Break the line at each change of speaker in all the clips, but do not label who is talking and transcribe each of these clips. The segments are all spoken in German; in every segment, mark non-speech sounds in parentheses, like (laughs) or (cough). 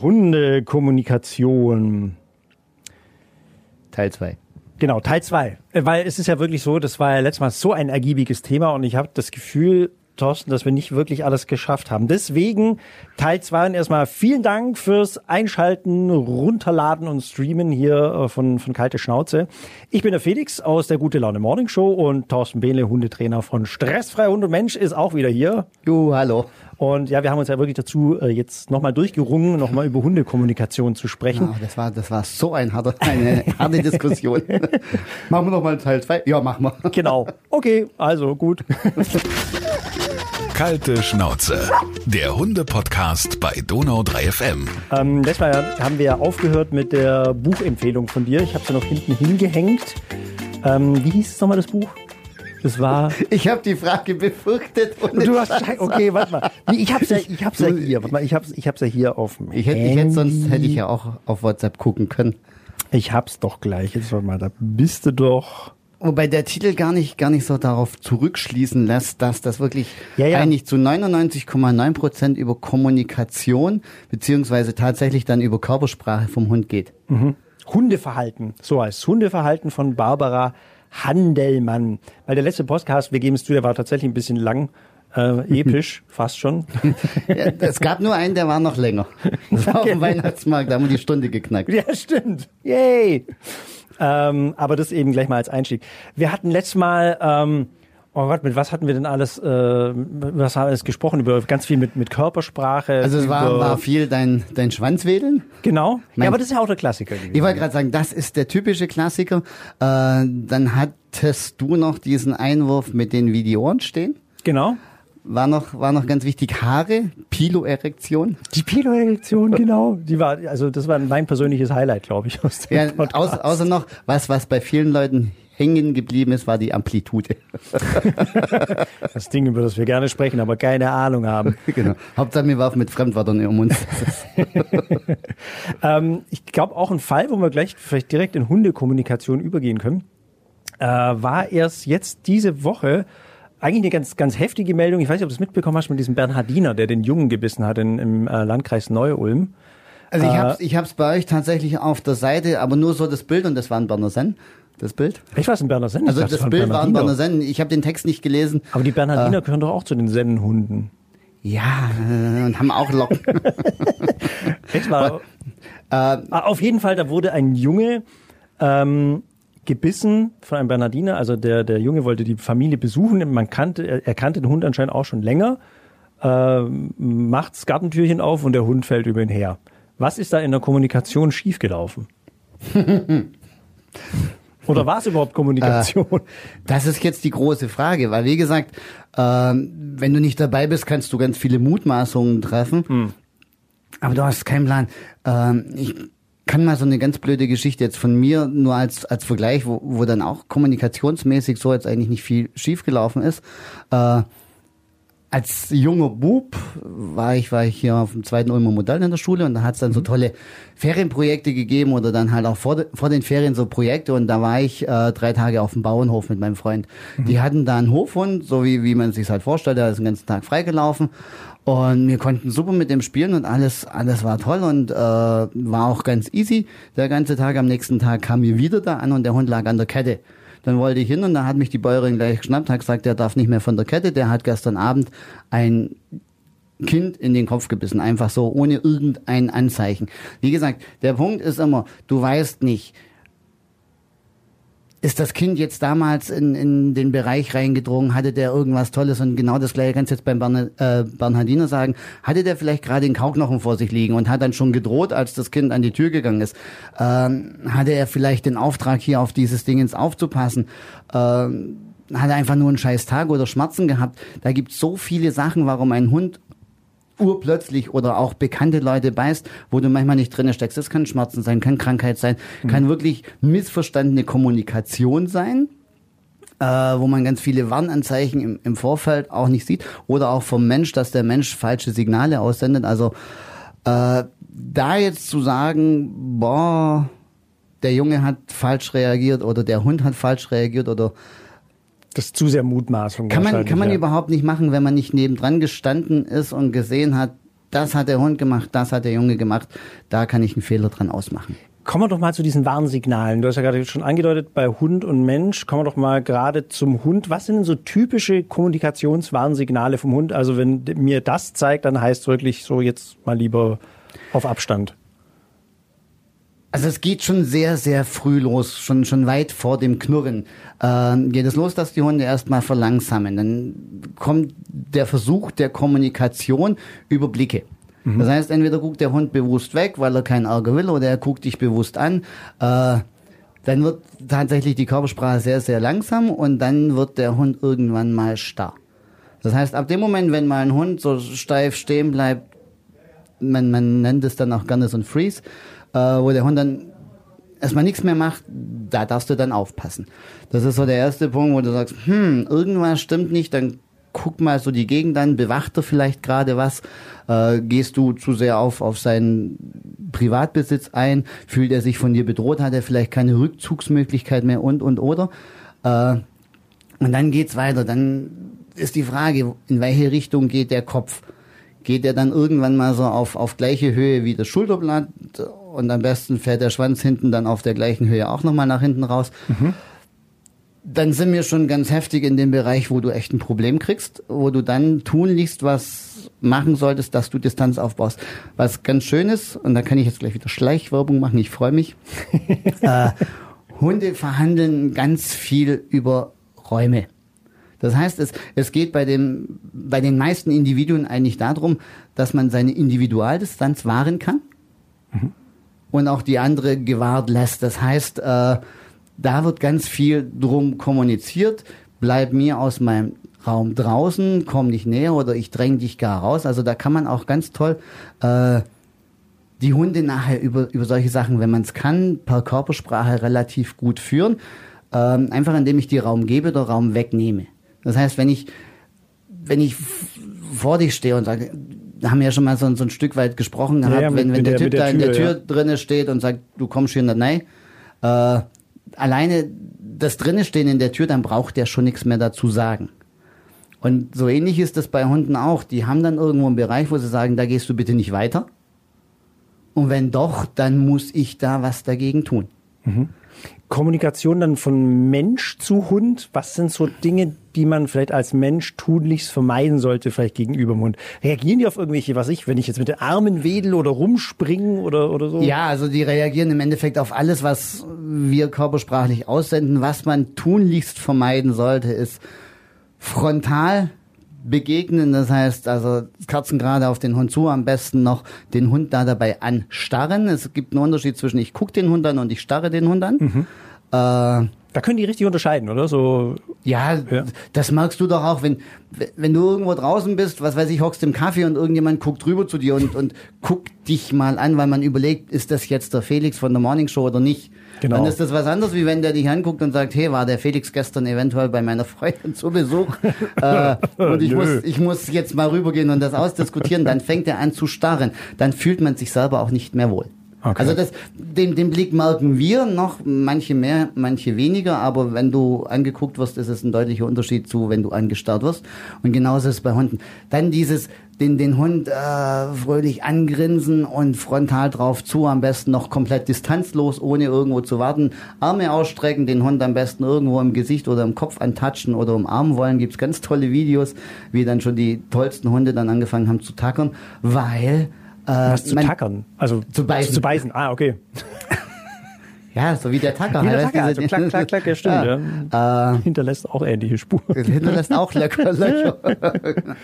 Hundekommunikation.
Teil 2.
Genau, Teil 2. Weil es ist ja wirklich so, das war ja letztes Mal so ein ergiebiges Thema und ich habe das Gefühl, Thorsten, dass wir nicht wirklich alles geschafft haben. Deswegen Teil 2 und erstmal vielen Dank fürs Einschalten, Runterladen und Streamen hier äh, von, von Kalte Schnauze. Ich bin der Felix aus der Gute Laune Morning Show und Thorsten Behle, Hundetrainer von Stressfrei Hund und Mensch, ist auch wieder hier.
Jo, hallo.
Und ja, wir haben uns ja wirklich dazu äh, jetzt nochmal durchgerungen, nochmal über Hundekommunikation zu sprechen.
Ja, das war, das war so ein harter, eine harte Diskussion. (laughs) machen wir nochmal Teil 2? Ja, machen wir.
Genau. Okay, also gut. (laughs)
Kalte Schnauze. Der Hunde-Podcast bei Donau 3 FM.
Ähm, letztes Mal haben wir ja aufgehört mit der Buchempfehlung von dir. Ich habe sie noch hinten hingehängt. Ähm, wie hieß es nochmal, das Buch? Das war.
Ich habe die Frage befürchtet.
Und du hast okay, warte mal. Nee, ich hab's ja, (laughs) ich hab's ja hier. Warte mal, ich hab's, ich hab's ja hier auf dem
ich hätte, ich hätte sonst hätte ich ja auch auf WhatsApp gucken können.
Ich hab's doch gleich. Jetzt warte mal, da bist du doch.
Wobei der Titel gar nicht, gar nicht so darauf zurückschließen lässt, dass das wirklich ja, ja. eigentlich zu 99,9 Prozent über Kommunikation beziehungsweise tatsächlich dann über Körpersprache vom Hund geht.
Mhm. Hundeverhalten, so heißt Hundeverhalten von Barbara Handelmann. Weil der letzte Podcast, wir geben es zu, der war tatsächlich ein bisschen lang. Äh, episch, (laughs) fast schon.
Ja, es gab nur einen, der war noch länger. (laughs) Das war auf dem Weihnachtsmarkt, da haben wir die Stunde geknackt.
Ja, stimmt. Yay! Ähm, aber das eben gleich mal als Einstieg. Wir hatten letztes Mal, ähm, oh Gott, mit was hatten wir denn alles, äh, was haben wir alles gesprochen? Über ganz viel mit, mit Körpersprache.
Also es war, war viel dein, dein Schwanzwedeln?
Genau. Mein, ja, aber das ist ja auch der Klassiker.
Ich wollte gerade sagen, das ist der typische Klassiker. Äh, dann hattest du noch diesen Einwurf mit den Videoren stehen.
Genau
war noch, war noch ganz wichtig, Haare, Piloerektion.
Die Piloerektion, genau. Die war, also das war mein persönliches Highlight, glaube ich,
aus dem ja, Podcast. Außer, noch, was, was bei vielen Leuten hängen geblieben ist, war die Amplitude. (laughs)
das Ding, über das wir gerne sprechen, aber keine Ahnung haben. (laughs)
Genau. Hauptsache, wir warfen mit Fremdwörtern um uns. (laughs)
ähm, ich glaube auch ein Fall, wo wir gleich vielleicht direkt in Hundekommunikation übergehen können, äh, war erst jetzt diese Woche eigentlich eine ganz, ganz heftige Meldung. Ich weiß nicht, ob du es mitbekommen hast mit diesem Bernhardiner, der den Jungen gebissen hat in, im äh, Landkreis Neu-Ulm.
Also ich äh, hab's, ich hab's bei euch tatsächlich auf der Seite, aber nur so das Bild und das war ein Berner Senn. Das Bild?
Ich weiß, ein Berner Senn.
Also das Bild war ein Berner Senn. Ich habe den Text nicht gelesen.
Aber die Bernhardiner äh, gehören doch auch zu den Sennenhunden.
Ja, äh, und haben auch Locken. (laughs)
Jetzt mal. Äh, auf jeden Fall, da wurde ein Junge ähm, gebissen von einem Bernardiner. Also der, der Junge wollte die Familie besuchen. Man kannte, er kannte den Hund anscheinend auch schon länger. Äh, macht das Gartentürchen auf und der Hund fällt über ihn her. Was ist da in der Kommunikation schiefgelaufen? (laughs) Oder war es überhaupt Kommunikation? Äh,
das ist jetzt die große Frage, weil wie gesagt, äh, wenn du nicht dabei bist, kannst du ganz viele Mutmaßungen treffen. Hm. Aber du hast keinen Plan. Ähm, ich kann mal so eine ganz blöde Geschichte jetzt von mir nur als als Vergleich, wo, wo dann auch kommunikationsmäßig so jetzt eigentlich nicht viel schiefgelaufen ist. Äh, als junger Bub war ich, war ich hier auf dem zweiten Ulmer Modell in der Schule und da hat es dann so mhm. tolle Ferienprojekte gegeben oder dann halt auch vor, de, vor den Ferien so Projekte und da war ich äh, drei Tage auf dem Bauernhof mit meinem Freund. Mhm. Die hatten da einen Hofhund, so wie, wie man sich halt vorstellt, der ist den ganzen Tag freigelaufen und wir konnten super mit dem spielen und alles, alles war toll und äh, war auch ganz easy. Der ganze Tag, am nächsten Tag kam wir wieder da an und der Hund lag an der Kette. Dann wollte ich hin und da hat mich die Bäuerin gleich geschnappt, hat gesagt, der darf nicht mehr von der Kette. Der hat gestern Abend ein Kind in den Kopf gebissen, einfach so, ohne irgendein Anzeichen. Wie gesagt, der Punkt ist immer, du weißt nicht, ist das Kind jetzt damals in, in den Bereich reingedrungen? Hatte der irgendwas Tolles? Und genau das gleiche kannst du jetzt beim Bern, äh, Bernhardiner sagen. Hatte der vielleicht gerade den Kauknochen vor sich liegen und hat dann schon gedroht, als das Kind an die Tür gegangen ist? Ähm, hatte er vielleicht den Auftrag, hier auf dieses Dingens aufzupassen? Ähm, hat er einfach nur einen scheiß Tag oder Schmerzen gehabt? Da gibt es so viele Sachen, warum ein Hund urplötzlich oder auch bekannte Leute beißt, wo du manchmal nicht drin steckst. Das kann Schmerzen sein, kann Krankheit sein, mhm. kann wirklich missverstandene Kommunikation sein. Äh, wo man ganz viele Warnanzeichen im, im Vorfeld auch nicht sieht oder auch vom Mensch, dass der Mensch falsche Signale aussendet. Also äh, da jetzt zu sagen, boah, der Junge hat falsch reagiert oder der Hund hat falsch reagiert oder
das ist zu sehr Mutmaßung.
Kann man, kann man ja. überhaupt nicht machen, wenn man nicht nebendran gestanden ist und gesehen hat, das hat der Hund gemacht, das hat der Junge gemacht, da kann ich einen Fehler dran ausmachen.
Kommen wir doch mal zu diesen Warnsignalen. Du hast ja gerade schon angedeutet, bei Hund und Mensch, kommen wir doch mal gerade zum Hund. Was sind denn so typische Kommunikationswarnsignale vom Hund? Also wenn mir das zeigt, dann heißt es wirklich so jetzt mal lieber auf Abstand.
Also es geht schon sehr, sehr früh los, schon, schon weit vor dem Knurren. Ähm, geht es los, dass die Hunde erstmal verlangsamen. Dann kommt der Versuch der Kommunikation über Blicke. Mhm. Das heißt, entweder guckt der Hund bewusst weg, weil er keinen Ärger will, oder er guckt dich bewusst an. Äh, dann wird tatsächlich die Körpersprache sehr, sehr langsam und dann wird der Hund irgendwann mal starr. Das heißt, ab dem Moment, wenn mal ein Hund so steif stehen bleibt, man, man nennt es dann auch gerne so ein Freeze, äh, wo der Hund dann erstmal nichts mehr macht, da darfst du dann aufpassen. Das ist so der erste Punkt, wo du sagst, hm, irgendwas stimmt nicht, dann guck mal so die Gegend an, bewacht er vielleicht gerade was, äh, gehst du zu sehr auf, auf seinen Privatbesitz ein, fühlt er sich von dir bedroht, hat er vielleicht keine Rückzugsmöglichkeit mehr und, und, oder. Äh, und dann geht's weiter, dann ist die Frage, in welche Richtung geht der Kopf? Geht er dann irgendwann mal so auf, auf gleiche Höhe wie das Schulterblatt und am besten fährt der Schwanz hinten dann auf der gleichen Höhe auch nochmal nach hinten raus? Mhm dann sind wir schon ganz heftig in dem Bereich, wo du echt ein Problem kriegst, wo du dann tun liest, was machen solltest, dass du Distanz aufbaust. Was ganz schön ist, und da kann ich jetzt gleich wieder Schleichwerbung machen, ich freue mich. (laughs) äh, Hunde verhandeln ganz viel über Räume. Das heißt, es, es geht bei, dem, bei den meisten Individuen eigentlich darum, dass man seine Individualdistanz wahren kann mhm. Und auch die andere gewahrt lässt. Das heißt, äh, da wird ganz viel drum kommuniziert. Bleib mir aus meinem Raum draußen, komm nicht näher oder ich dräng dich gar raus. Also da kann man auch ganz toll äh, die Hunde nachher über, über solche Sachen, wenn man es kann, per Körpersprache relativ gut führen. Ähm, einfach indem ich dir Raum gebe oder Raum wegnehme. Das heißt, wenn ich, wenn ich vor dich stehe und sage, haben ja schon mal so, so ein Stück weit gesprochen gehabt, ja, ja, wenn, wenn der, der Typ da in der Tür ja. drinne steht und sagt, du kommst hier rein, äh, alleine das drinne stehen in der Tür, dann braucht der schon nichts mehr dazu sagen. Und so ähnlich ist das bei Hunden auch. Die haben dann irgendwo einen Bereich, wo sie sagen, da gehst du bitte nicht weiter. Und wenn doch, dann muss ich da was dagegen tun.
Mhm. Kommunikation dann von Mensch zu Hund? Was sind so Dinge, die man vielleicht als Mensch tunlichst vermeiden sollte, vielleicht gegenüber dem Hund? Reagieren die auf irgendwelche, was ich, wenn ich jetzt mit den Armen wedel oder rumspringen oder, oder so?
Ja, also die reagieren im Endeffekt auf alles, was wir körpersprachlich aussenden. Was man tunlichst vermeiden sollte, ist frontal begegnen. Das heißt, also Kerzen gerade auf den Hund zu, am besten noch den Hund da dabei anstarren. Es gibt einen Unterschied zwischen ich gucke den Hund an und ich starre den Hund an. Mhm.
Äh, da können die richtig unterscheiden, oder? So.
Ja, ja, das merkst du doch auch, wenn, wenn du irgendwo draußen bist, was weiß ich, hockst im Kaffee und irgendjemand guckt rüber zu dir und, und guckt dich mal an, weil man überlegt, ist das jetzt der Felix von der Morning Show oder nicht? Genau. Dann ist das was anderes, wie wenn der dich anguckt und sagt, hey, war der Felix gestern eventuell bei meiner Freundin zu Besuch (laughs) äh, und ich muss, ich muss jetzt mal rübergehen und das ausdiskutieren, dann fängt er an zu starren. Dann fühlt man sich selber auch nicht mehr wohl. Okay. Also das, den, den Blick merken wir noch, manche mehr, manche weniger, aber wenn du angeguckt wirst, ist es ein deutlicher Unterschied zu, wenn du angestarrt wirst. Und genauso ist es bei Hunden. Dann dieses, den, den Hund äh, fröhlich angrinsen und frontal drauf zu, am besten noch komplett distanzlos, ohne irgendwo zu warten. Arme ausstrecken, den Hund am besten irgendwo im Gesicht oder im Kopf antatschen oder umarmen wollen. Gibt's ganz tolle Videos, wie dann schon die tollsten Hunde dann angefangen haben zu tackern, weil
Was zu tackern? Also zu beißen. Zu beißen. Ah, okay. (laughs)
Ja, so wie der Tacker.
Wie der Tacker, also klack, klack, klack, ja stimmt. Ja. ja. Äh, hinterlässt auch ähnliche Spuren. (laughs)
Hinterlässt auch lecker Löcher. (laughs) äh,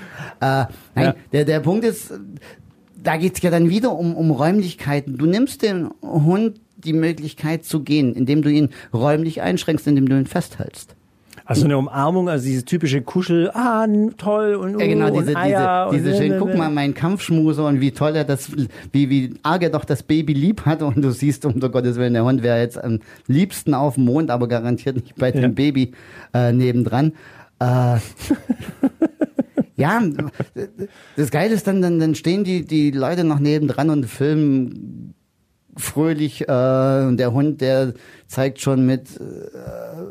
nein, ja. der, der Punkt ist, da geht's ja dann wieder um, um Räumlichkeiten. Du nimmst dem Hund die Möglichkeit zu gehen, indem du ihn räumlich einschränkst, indem du ihn festhältst.
Also eine Umarmung, also diese typische Kuschel, ah, toll und,
ja, genau, diese, Eier diese, diese schön, guck mal, mein Kampfschmuser und wie toll er das, wie, wie arg er doch das Baby lieb hat und du siehst, um Gottes Willen, der Hund wäre jetzt am liebsten auf dem Mond, aber garantiert nicht bei dem Baby äh, nebendran. Äh, (laughs) ja, das Geile ist dann, dann, dann stehen die, die Leute noch nebendran und filmen fröhlich äh, und der Hund, der zeigt schon mit äh,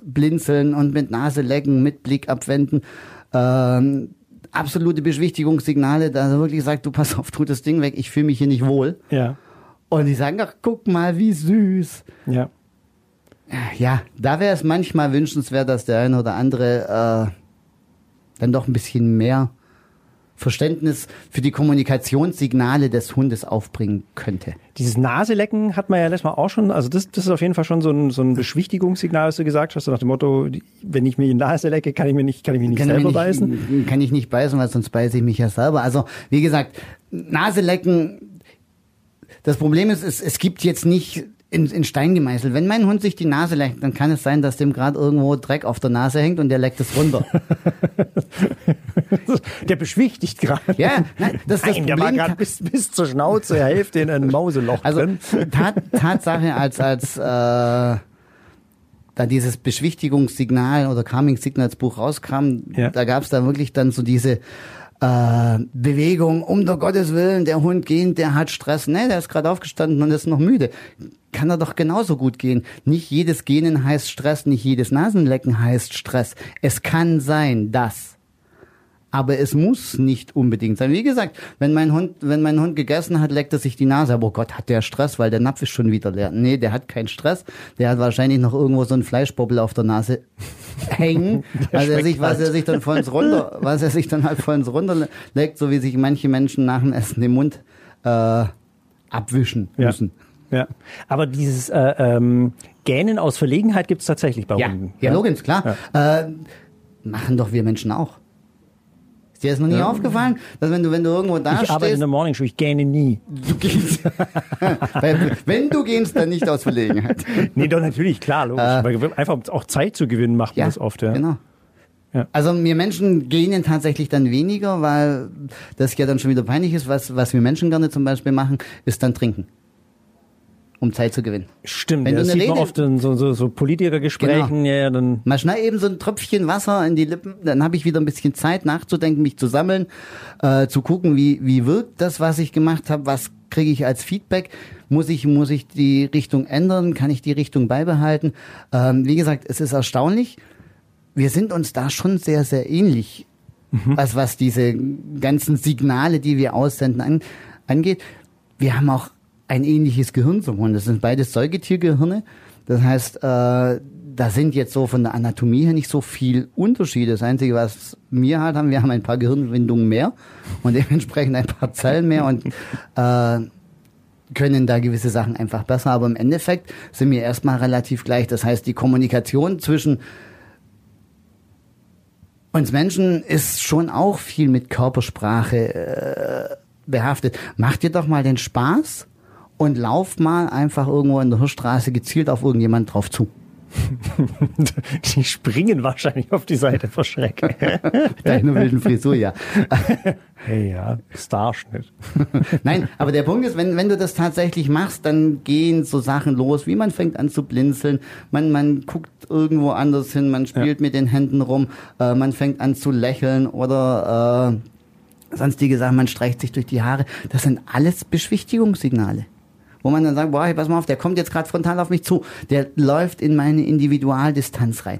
Blinzeln und mit Nase lecken, mit Blick abwenden. Ähm, absolute Beschwichtigungssignale, da er wirklich sagt, du pass auf, tu das Ding weg, ich fühle mich hier nicht wohl.
Ja.
Und die sagen, ach, guck mal, wie süß.
Ja.
Ja, da wäre es manchmal wünschenswert, dass der eine oder andere äh, dann doch ein bisschen mehr Verständnis für die Kommunikationssignale des Hundes aufbringen könnte.
Dieses Naselecken hat man ja letztes Mal auch schon, also das, das ist auf jeden Fall schon so ein, so ein Beschwichtigungssignal, was du gesagt hast, so nach dem Motto, wenn ich mir die Nase lecke, kann ich mir nicht, kann ich mich nicht
Kann
selber
ich
beißen.
Kann ich nicht beißen, weil sonst beiße ich mich ja selber. Also, wie gesagt, Nase lecken, das Problem ist, es, es gibt jetzt nicht in, in Stein gemeißelt. Wenn mein Hund sich die Nase leckt, dann kann es sein, dass dem gerade irgendwo Dreck auf der Nase hängt und der leckt es runter. (laughs)
Der beschwichtigt gerade.
Ja, nein, das ist das
Nein, der war gerade bis, bis zur Schnauze, Hälfte in ein Mauseloch
Also
drin.
Tat, Tatsache, als als äh, da dieses Beschwichtigungssignal oder Calming Signals Buch rauskam,
Ja.
da gab es da wirklich dann so diese äh, Bewegung, um der Gottes Willen, der Hund geht, der hat Stress. Ne, der ist gerade aufgestanden und ist noch müde. Kann er doch genauso gut gehen. Nicht jedes Gähnen heißt Stress, nicht jedes Nasenlecken heißt Stress. Es kann sein, dass aber es muss nicht unbedingt sein. Wie gesagt, wenn mein Hund, wenn mein Hund gegessen hat, leckt er sich die Nase. Aber oh Gott, hat der Stress, weil der Napf ist schon wieder leer. Nee, der hat keinen Stress. Der hat wahrscheinlich noch irgendwo so einen Fleischbobbel auf der Nase (laughs) hängen, was er sich, was
halt.
er sich dann vollends runter, was er sich dann halt vollends runterleckt, so wie sich manche Menschen nach dem Essen den Mund äh, abwischen müssen.
Ja. Aber dieses äh, ähm, Gähnen aus Verlegenheit gibt es tatsächlich bei
Ja,
Hunden.
ja, Lorenz, klar. Äh, machen doch wir Menschen auch. Ist dir das noch nie aufgefallen, dass wenn du, wenn du irgendwo da
Ich arbeite in der Morning Show, ich gähne nie.
Du gehst. (laughs) Wenn du gehst, dann nicht aus Verlegenheit.
Nee, doch natürlich, klar, logisch. Weil einfach um auch Zeit zu gewinnen, macht man das oft, ja.
Genau.
Ja.
Also wir Menschen gehen tatsächlich dann weniger, weil das ja dann schon wieder peinlich ist. Was, was wir Menschen gerne zum Beispiel machen, ist dann trinken. Um Zeit zu gewinnen.
Stimmt,
Wenn
ja,
du
das sieht man
Rede-
oft in so, so, so Politikergesprächen,
Genau.
ja, ja, dann
Mal schnell eben so ein Tröpfchen Wasser in die Lippen, dann habe ich wieder ein bisschen Zeit nachzudenken, mich zu sammeln, äh, zu gucken, wie, wie wirkt das, was ich gemacht habe, was kriege ich als Feedback, muss ich, muss ich die Richtung ändern, kann ich die Richtung beibehalten. Ähm, wie gesagt, es ist erstaunlich, wir sind uns da schon sehr, sehr ähnlich, was, was diese ganzen Signale, die wir aussenden, an, angeht. Wir haben auch ein ähnliches Gehirn zum Hund. Das sind beides Säugetiergehirne. Das heißt, äh, da sind jetzt so von der Anatomie her nicht so viel Unterschiede. Das Einzige, was wir halt haben, wir haben ein paar Gehirnwindungen mehr und dementsprechend ein paar Zellen mehr und äh, können da gewisse Sachen einfach besser. Aber im Endeffekt sind wir erstmal relativ gleich. Das heißt, die Kommunikation zwischen uns Menschen ist schon auch viel mit Körpersprache äh, behaftet. Macht dir doch mal den Spaß und lauf mal einfach irgendwo in der Hirschstraße gezielt auf irgendjemand drauf zu. (laughs)
die springen wahrscheinlich auf die Seite vor Schreck. (laughs)
Deine wilden Frisur, ja. (laughs)
hey, ja, Starschnitt.
Nein, aber der Punkt ist, wenn, wenn du das tatsächlich machst, dann gehen so Sachen los, wie man fängt an zu blinzeln, man, man guckt irgendwo anders hin, man spielt mit den Händen rum, äh, man fängt an zu lächeln oder äh, sonstige Sachen, man streicht sich durch die Haare. Das sind alles Beschwichtigungssignale. Wo man dann sagt, boah, hey, pass mal auf, der kommt jetzt gerade frontal auf mich zu, der läuft in meine Individualdistanz rein.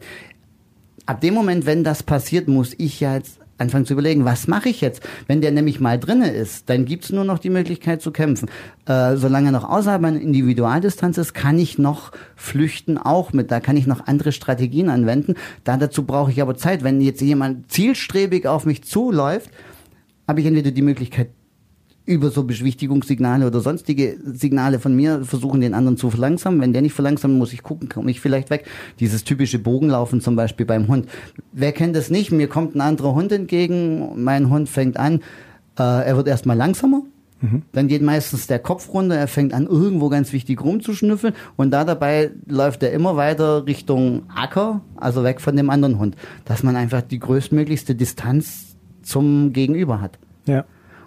Ab dem Moment, wenn das passiert, muss ich ja jetzt anfangen zu überlegen, was mache ich jetzt? Wenn der nämlich mal drinne ist, dann gibt's nur noch die Möglichkeit zu kämpfen. Äh, solange er noch außerhalb meiner Individualdistanz ist, kann ich noch flüchten auch mit. Da kann ich noch andere Strategien anwenden. Da dazu brauche ich aber Zeit. Wenn jetzt jemand zielstrebig auf mich zuläuft, habe ich entweder die Möglichkeit, über so Beschwichtigungssignale oder sonstige Signale von mir versuchen, den anderen zu verlangsamen. Wenn der nicht verlangsamt, muss ich gucken, komme ich vielleicht weg. Dieses typische Bogenlaufen zum Beispiel beim Hund. Wer kennt das nicht? Mir kommt ein anderer Hund entgegen, mein Hund fängt an, äh, er wird erstmal langsamer. Dann geht meistens der Kopf runter, er fängt an, irgendwo ganz wichtig rumzuschnüffeln und da dabei läuft er immer weiter Richtung Acker, also weg von dem anderen Hund, dass man einfach die größtmöglichste Distanz zum Gegenüber hat.
Ja.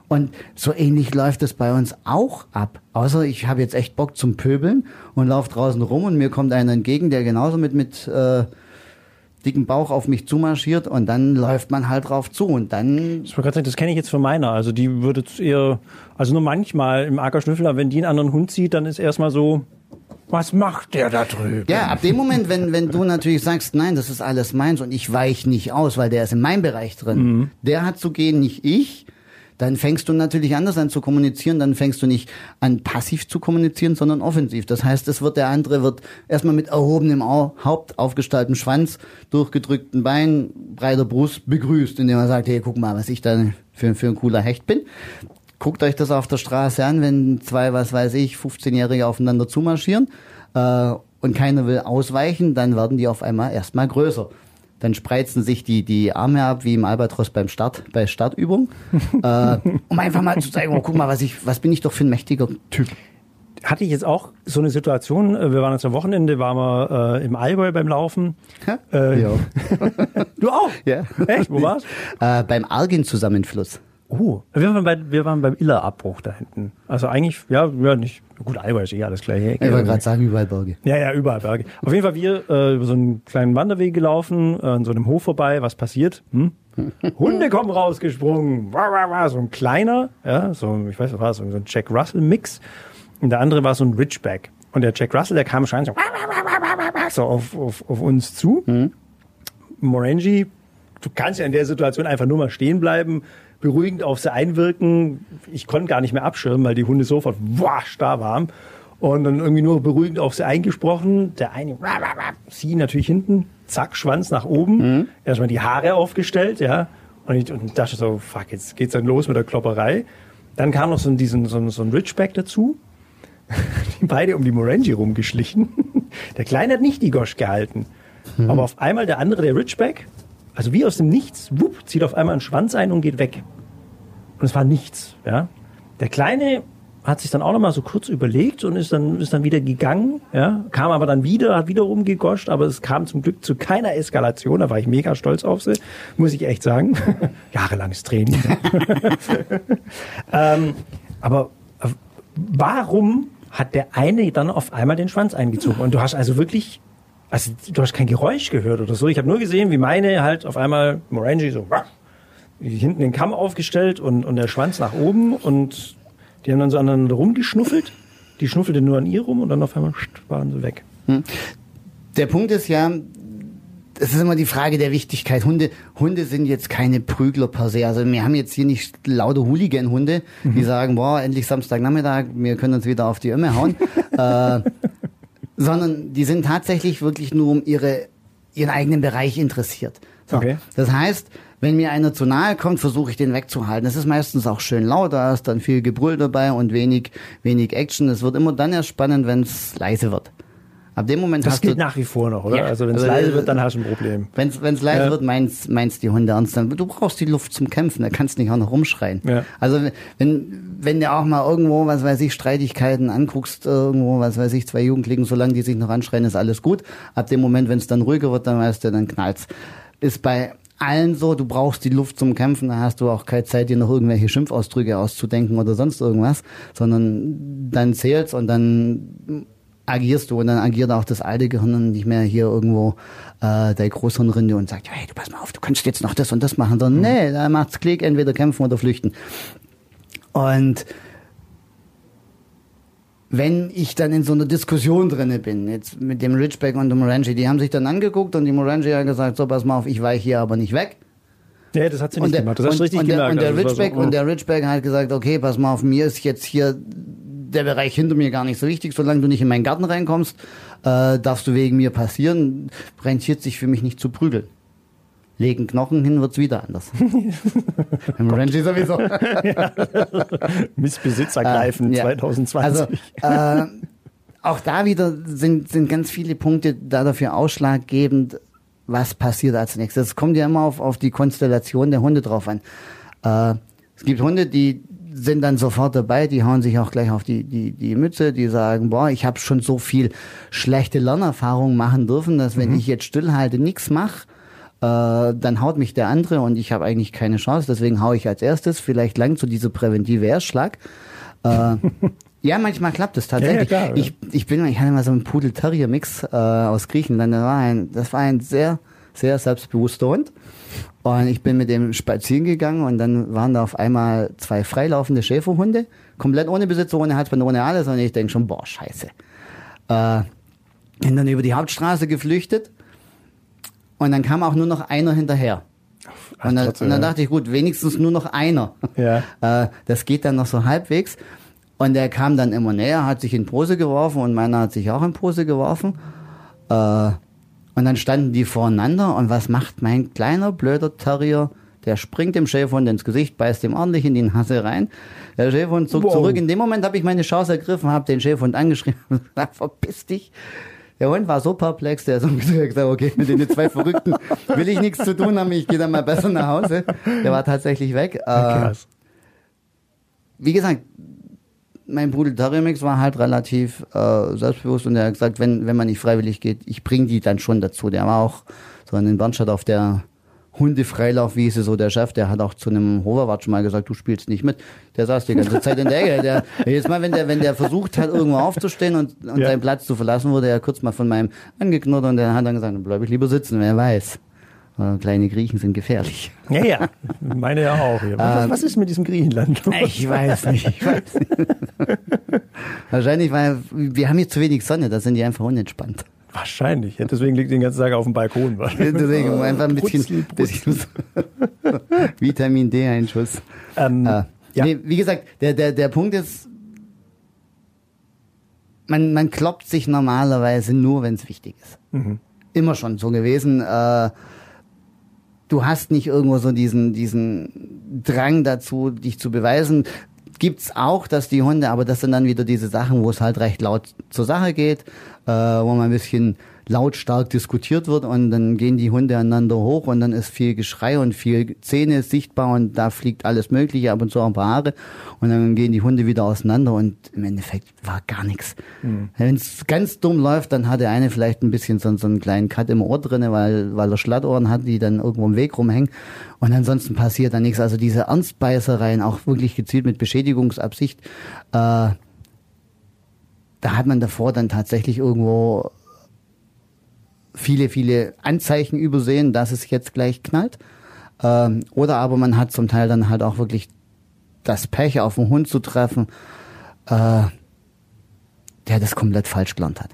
Und so ähnlich läuft es bei uns auch ab. Außer ich habe jetzt echt Bock zum Pöbeln und laufe draußen rum und mir kommt einer entgegen, der genauso mit, mit äh, dicken Bauch auf mich zumarschiert und dann läuft man halt drauf zu und dann
Ich wollte gerade sagen, das kenne ich jetzt von meiner. Also die würde eher, also nur manchmal im Ackerschnüffler, wenn die einen anderen Hund sieht, dann ist erstmal so, Was macht der da drüben?
Ja, ab dem Moment, wenn, wenn du natürlich sagst, nein, das ist alles meins und ich weich nicht aus, weil der ist in meinem Bereich drin.
Mhm.
Der hat zu gehen, nicht ich. Dann fängst du natürlich anders an zu kommunizieren, dann fängst du nicht an passiv zu kommunizieren, sondern offensiv. Das heißt, es wird der andere wird erstmal mit erhobenem Au Haupt, aufgestalltem Schwanz, durchgedrückten Beinen, breiter Brust begrüßt, indem er sagt, hey, guck mal, was ich da für, für ein cooler Hecht bin. Guckt euch das auf der Straße an, wenn zwei, was weiß ich, 15-Jährige aufeinander zumarschieren äh, und keiner will ausweichen, dann werden die auf einmal erstmal größer. Dann spreizen sich die, die Arme ab, wie im Albatros beim Start, bei Startübung, (laughs) äh, um einfach mal zu zeigen, oh, guck mal, was ich, was bin ich doch für ein mächtiger Typ.
Hatte ich jetzt auch so eine Situation, äh, wir waren jetzt am Wochenende, waren wir äh, im Allgäu beim Laufen. Äh,
ja. (laughs)
Du auch?
ja.
Echt? Wo war's?
Äh, beim Argen-Zusammenfluss.
Oh, wir waren, bei, wir waren beim Iller-Abbruch da hinten. Also eigentlich, ja, ja nicht. Gut, Allgäu ist eh alles gleich.
Ich wollte gerade sagen, überall Berge.
Ja, ja, überall Berge. Auf jeden Fall wir äh, über so einen kleinen Wanderweg gelaufen, äh, an so einem Hof vorbei. Was passiert? Hm? (laughs) Hunde kommen rausgesprungen. So ein kleiner, ja, so, ich weiß nicht, was war so ein Jack Russell-Mix. Und der andere war so ein Ridgeback. Und der Jack Russell, der kam schon so, so auf, auf, auf uns zu. Morangi, du kannst ja in der Situation einfach nur mal stehen bleiben, beruhigend auf sie einwirken. Ich konnte gar nicht mehr abschirmen, weil die Hunde sofort wasch da waren. Und dann irgendwie nur beruhigend auf sie eingesprochen. Der eine, wah, wah, wah, sie natürlich hinten, zack, Schwanz nach oben. Erstmal die Haare aufgestellt, ja. Und ich und dachte so, fuck, jetzt geht's dann los mit der Klopperei. Dann kam noch so ein, diesen, so ein, so ein Ridgeback dazu. (laughs) Die beide um die Morangi rumgeschlichen. (laughs) Der Kleine hat nicht die Gosch gehalten. Aber auf einmal der andere, der Ridgeback, also wie aus dem Nichts, wupp, zieht auf einmal einen Schwanz ein und geht weg. Und es war nichts, ja. Der Kleine hat sich dann auch noch mal so kurz überlegt und ist dann, ist dann wieder gegangen, ja. Kam aber dann wieder, hat wieder rumgegoscht, aber es kam zum Glück zu keiner Eskalation. Da war ich mega stolz auf sie, muss ich echt sagen. (laughs) Jahrelanges Training. (laughs) ähm, aber warum hat der eine dann auf einmal den Schwanz eingezogen? Und du hast also wirklich, also du hast kein Geräusch gehört oder so. Ich habe nur gesehen, wie meine halt auf einmal Morangi so hinten den Kamm aufgestellt und, und der Schwanz nach oben und die haben dann so aneinander rumgeschnuffelt. Die schnuffelte nur an ihr rum und dann auf einmal waren sie weg.
Der Punkt ist ja, es ist immer die Frage der Wichtigkeit. Hunde, Hunde sind jetzt keine Prügler per se. Also wir haben jetzt hier nicht lauter Hooligan-Hunde, die sagen, boah, endlich Samstagnachmittag, wir können uns wieder auf die Ömme hauen. (laughs) äh, sondern die sind tatsächlich wirklich nur um ihre, ihren eigenen Bereich interessiert. So.
Okay.
Das heißt, wenn mir einer zu nahe kommt, versuche ich den wegzuhalten. Es ist meistens auch schön laut, da ist dann viel Gebrüll dabei und wenig, wenig Action. Es wird immer dann erst spannend, wenn es leise wird. Ab dem Moment
Das
hast
gilt
du,
nach wie vor noch, oder?
Ja.
Also wenn es
Also,
leise
äh,
wird, dann hast du ein Problem.
wenn es leise
Ja.
wird, meinst, meinst die Hunde ernst. Dann, du brauchst die Luft zum Kämpfen, da kannst du nicht auch noch rumschreien.
Ja.
Also wenn, wenn du auch mal irgendwo, was weiß ich, Streitigkeiten anguckst, irgendwo, was weiß ich, zwei Jugendlichen, solange die sich noch anschreien, ist alles gut. Ab dem Moment, wenn es dann ruhiger wird, dann weißt du, dann knallt's. Ist bei allen so, du brauchst die Luft zum Kämpfen, da hast du auch keine Zeit, dir noch irgendwelche Schimpfausdrücke auszudenken oder sonst irgendwas, sondern dann zählt's und dann agierst du und dann agiert auch das alte Gehirn und nicht mehr hier irgendwo äh, der Großhirnrinde und sagt, hey, du pass mal auf, du kannst jetzt noch das und das machen, sondern nee, da macht's Klick, entweder kämpfen oder flüchten. Und wenn ich dann in so einer Diskussion drinne bin, jetzt mit dem Ridgeback und dem Morangi, die haben sich dann angeguckt und die Morangi hat gesagt, so pass mal auf, ich weiche hier aber nicht weg.
Nee, das hat sie nicht
der,
gemacht. Das hast du richtig
und der,
gemerkt.
und der
Also
Ridgeback
so,
und der Ridgeback hat gesagt, okay, pass mal auf, mir ist jetzt hier der Bereich hinter mir gar nicht so wichtig, solange du nicht in meinen Garten reinkommst, äh, darfst du wegen mir passieren, rentiert sich für mich nicht zu prügeln. Legen Knochen hin, wird's wieder anders. (laughs) Im Rangy sowieso. (laughs)
Missbesitz ergreifen
Ah, ja.
2020.
Also, äh, auch da wieder sind, sind ganz viele Punkte da dafür ausschlaggebend, was passiert als nächstes. Es kommt ja immer auf, auf die Konstellation der Hunde drauf an. Äh, es gibt Hunde, die sind dann sofort dabei, die hauen sich auch gleich auf die, die, die Mütze, die sagen, boah, ich habe schon so viel schlechte Lernerfahrungen machen dürfen, dass wenn ich jetzt stillhalte, nichts mache, äh, dann haut mich der andere und ich habe eigentlich keine Chance, deswegen hau ich als erstes. Vielleicht langt so dieser präventive Erstschlag. Äh, ja, manchmal klappt es tatsächlich. (laughs)
Ja, ja, klar, ja.
ich, ich bin, ich hatte mal so einen Pudel-Terrier-Mix äh, aus Griechenland. Das war ein, das war ein sehr, sehr selbstbewusster Hund. Und ich bin mit dem spazieren gegangen und dann waren da auf einmal zwei freilaufende Schäferhunde, komplett ohne Besitzer, ohne Halsband, ohne alles. Und ich denke schon, boah, scheiße. Äh, bin dann über die Hauptstraße geflüchtet und dann kam auch nur noch einer hinterher.
Ach,
und, dann,
trotzdem,
und dann
ja.
dachte ich, gut, wenigstens nur noch einer.
Ja. (laughs)
Äh, das geht dann noch so halbwegs. Und der kam dann immer näher, hat sich in Pose geworfen und meiner hat sich auch in Pose geworfen. Äh, und dann standen die voreinander und was macht mein kleiner blöder Terrier? Der springt dem Schäferhund ins Gesicht, beißt ihm ordentlich in die Nase rein. Der Schäferhund zog
Wow.
zurück. In dem Moment habe ich meine Chance ergriffen, habe den Schäferhund angeschrien (laughs) und gesagt, verpiss dich. Der Hund war so perplex, der ist umgedreht (laughs) gesagt, okay, mit den zwei Verrückten will ich nichts zu tun haben, ich gehe dann mal besser nach Hause. Der war tatsächlich weg. Äh, wie gesagt, mein Pudel Terrier Mix war halt relativ äh, selbstbewusst und er hat gesagt, wenn, wenn man nicht freiwillig geht, ich bringe die dann schon dazu. Der war auch so in Bernstadt auf der Hundefreilaufwiese, so der Chef, der hat auch zu einem Hoverwatsch mal gesagt, du spielst nicht mit. Der saß die ganze Zeit in der Ecke. Der, jedes Mal, wenn der, wenn der versucht hat, irgendwo aufzustehen und, und
Ja.
seinen Platz zu verlassen, wurde er kurz mal von meinem angeknurrt und der hat dann gesagt, dann bleib ich lieber sitzen, wer weiß. Äh, Kleine Griechen sind gefährlich.
Ja, ja. Meine ja auch. Was, was ist mit diesem Griechenland?
Ich weiß nicht. Ich weiß nicht. (laughs) Wahrscheinlich, weil wir haben hier zu wenig Sonne, da sind die einfach unentspannt.
Wahrscheinlich. Ja, deswegen liegt den ganzen Tag auf dem Balkon. (laughs)
Deswegen um einfach ein bisschen,
Brutzel,
bisschen (laughs) (laughs) Vitamin D Einschuss.
Ähm,
Äh,
ja.
nee, wie gesagt, der, der, der Punkt ist, man, man kloppt sich normalerweise nur, wenn es wichtig ist.
Mhm.
Immer schon so gewesen. Äh, du hast nicht irgendwo so diesen, diesen Drang dazu, dich zu beweisen. Gibt's auch, dass die Hunde, aber das sind dann wieder diese Sachen, wo es halt recht laut zur Sache geht, äh, wo man ein bisschen lautstark diskutiert wird und dann gehen die Hunde aneinander hoch und dann ist viel Geschrei und viel Zähne sichtbar und da fliegt alles Mögliche, ab und zu auch ein paar Haare und dann gehen die Hunde wieder auseinander und im Endeffekt war gar nichts. Wenn es ganz dumm läuft, dann hat der eine vielleicht ein bisschen so, so einen kleinen Cut im Ohr drinne, weil, weil er Schlattohren hat, die dann irgendwo im Weg rumhängen und ansonsten passiert da nichts. Also diese Ernstbeißereien, auch wirklich gezielt mit Beschädigungsabsicht, äh, da hat man davor dann tatsächlich irgendwo viele, viele Anzeichen übersehen, dass es jetzt gleich knallt. Ähm, oder aber man hat zum Teil dann halt auch wirklich das Pech, auf einen Hund zu treffen, äh, der das komplett falsch gelernt hat.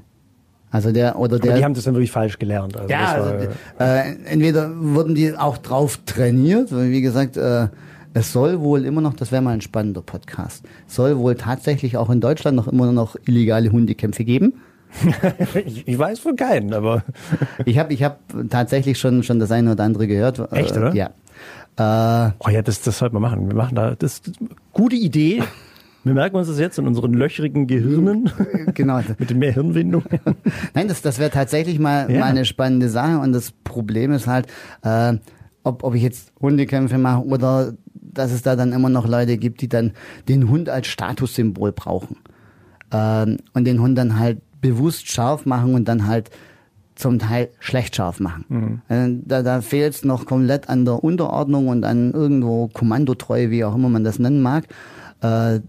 Also der oder
Aber
der
die haben das dann wirklich falsch gelernt. Also
ja,
das war,
also, äh, entweder wurden die auch drauf trainiert, weil wie gesagt, äh, es soll wohl immer noch, das wäre mal ein spannender Podcast, soll wohl tatsächlich auch in Deutschland noch immer noch illegale Hundekämpfe geben. (laughs)
ich, ich weiß von keinen, aber (laughs)
Ich habe ich hab tatsächlich schon, schon das eine oder andere gehört.
Echt,
äh,
oder?
Ja. Äh,
oh ja, das, das sollten wir machen. Wir machen da das, das gute Idee. Wir merken uns das jetzt in unseren löchrigen Gehirnen
genau. (laughs)
mit den mehr Hirnwindungen.
Nein, das, das wäre tatsächlich mal,
Ja.
mal eine spannende Sache. Und das Problem ist halt, äh, ob, ob ich jetzt Hundekämpfe mache oder dass es da dann immer noch Leute gibt, die dann den Hund als Statussymbol brauchen. Ähm, und den Hund dann halt bewusst scharf machen und dann halt zum Teil schlecht scharf machen. Äh, Da, da fehlt es noch komplett an der Unterordnung und an irgendwo Kommandotreue, wie auch immer man das nennen mag. Äh,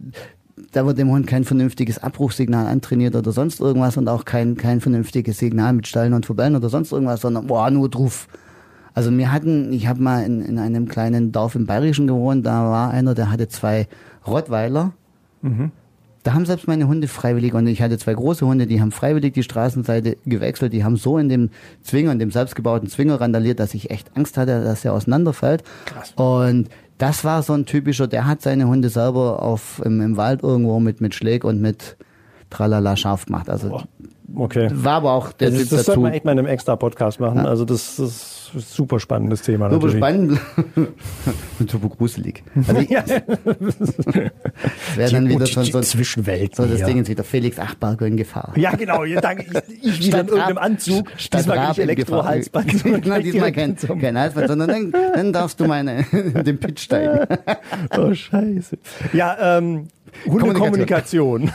da wird dem Hund kein vernünftiges Abbruchsignal antrainiert oder sonst irgendwas und auch kein, kein vernünftiges Signal mit Stallen und Verbellen oder sonst irgendwas, sondern boah, nur drauf. Also wir hatten, ich habe mal in, in einem kleinen Dorf im Bayerischen gewohnt, da war einer, der hatte zwei Rottweiler. Da haben selbst meine Hunde freiwillig, und ich hatte zwei große Hunde, die haben freiwillig die Straßenseite gewechselt, die haben so in dem Zwinger, in dem selbstgebauten Zwinger randaliert, dass ich echt Angst hatte, dass er auseinanderfällt.
Krass.
Und das war so ein typischer, der hat seine Hunde selber auf, im, im Wald irgendwo mit, mit Schläg und mit Tralala scharf gemacht. Also
Boah, okay.
war aber auch der
Das,
Typ
ist, das
dazu.
sollte man echt mal in einem extra Podcast machen. Also das ist ein super spannendes Thema
Super
natürlich.
spannend (laughs) und super gruselig. Also (laughs) ich,
Ja.
das wäre dann wieder so, so,
Zwischenwelten
so das. Ding ist wieder Felix Achbarger in Gefahr.
Ja, genau. Ich, ich wieder in irgendeinem Anzug.
statt
diesmal
Rab
nicht
in
Elektrohalsband. (laughs)
Nein, diesmal kein, kein Halsband, sondern dann, dann darfst du meine, den Pitch steigen.
Oh, scheiße. Ja, ähm, Hundekommunikation.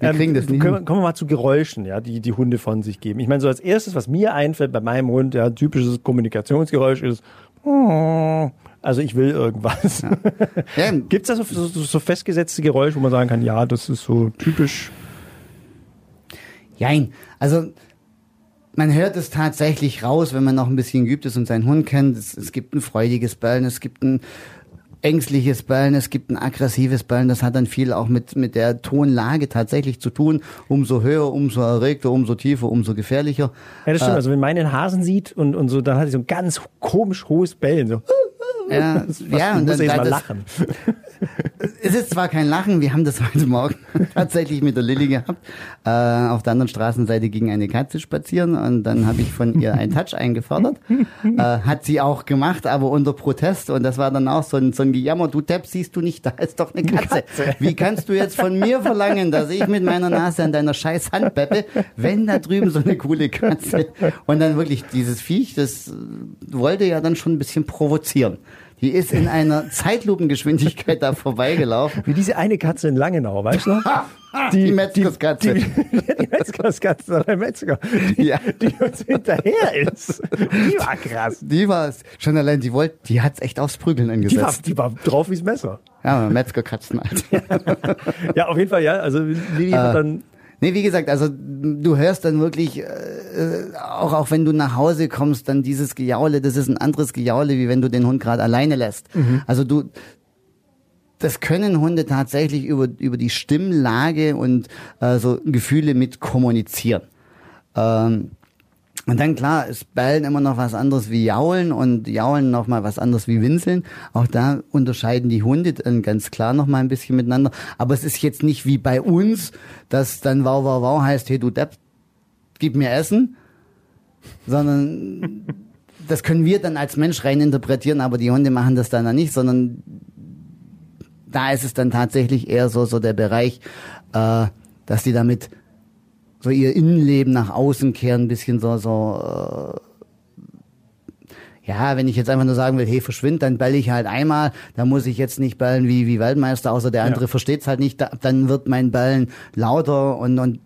Wir (laughs) kriegen das nicht
kommen, wir mal zu Geräuschen, ja, die die Hunde von sich geben. Ich meine, so als erstes, was mir einfällt bei meinem Hund, ja, typisches Kommunikationsgeräusch ist, also ich will irgendwas.
Ja, (laughs)
Gibt es da so, so, so festgesetzte Geräusche, wo man sagen kann, ja, das ist so typisch?
Jein. Also, man hört es tatsächlich raus, wenn man noch ein bisschen geübt ist und seinen Hund kennt. Es, es gibt ein freudiges Bellen, es gibt ein ängstliches Bellen, es gibt ein aggressives Bellen. Das hat dann viel auch mit, mit der Tonlage tatsächlich zu tun. Umso höher, umso erregter, umso tiefer, umso gefährlicher.
Ja, das stimmt. also wenn man den Hasen sieht und, und so, dann hat er so ein ganz komisch hohes Bellen. So.
Ja, ja und dann,
mal
das,
lachen. (laughs)
Es ist zwar kein Lachen, wir haben das heute Morgen (laughs) tatsächlich mit der Lilly gehabt. Äh, auf der anderen Straßenseite ging eine Katze spazieren und dann habe ich von ihr einen Touch eingefordert. (laughs) Äh, hat sie auch gemacht, aber unter Protest und das war dann auch so ein, so ein Gejammer, du Depp, siehst du nicht, da ist doch eine Katze. Wie kannst du jetzt von mir verlangen, dass ich mit meiner Nase an deiner scheiß Hand beppe, wenn da drüben so eine coole Katze und dann wirklich dieses Viech, das wollte ja dann schon ein bisschen provozieren. Die ist in einer Zeitlupengeschwindigkeit da vorbeigelaufen.
Wie diese eine Katze in Langenau, weißt du noch? (laughs)
Die Metzgerskatze.
Die, die Metzgerskatze, der Metzger, die,
Ja.
die uns hinterher ist. Die war krass.
Die war es. Schon allein, die wollte, die hat's echt aufs Prügeln
Die war,
angesetzt.
die war drauf wie's Messer.
Ja, Metzgerkatzen halt. (laughs)
Ja, auf jeden Fall, ja. Also Lili
Äh.
hat dann
Nee, wie gesagt, also du hörst dann wirklich, äh, auch, auch wenn du nach Hause kommst, dann dieses Gejaule, das ist ein anderes Gejaule, wie wenn du den Hund gerade alleine lässt. Also du, das können Hunde tatsächlich über, über die Stimmlage und äh, so Gefühle mit kommunizieren. Ähm, und dann klar, ist Bellen immer noch was anderes wie Jaulen und Jaulen noch mal was anderes wie Winseln. Auch da unterscheiden die Hunde dann ganz klar noch mal ein bisschen miteinander. Aber es ist jetzt nicht wie bei uns, dass dann wow, wow, wow heißt, hey du Depp, gib mir Essen, sondern (laughs) das können wir dann als Mensch rein interpretieren, aber die Hunde machen das dann nicht, sondern da ist es dann tatsächlich eher so, so der Bereich, äh, dass die damit so ihr Innenleben nach außen kehren, ein bisschen so, so, äh, ja, wenn ich jetzt einfach nur sagen will, hey, verschwind, dann bell ich halt einmal, da muss ich jetzt nicht bellen wie, wie Weltmeister, außer der andere
Ja.
versteht's halt nicht, da, dann wird mein Bellen lauter und, und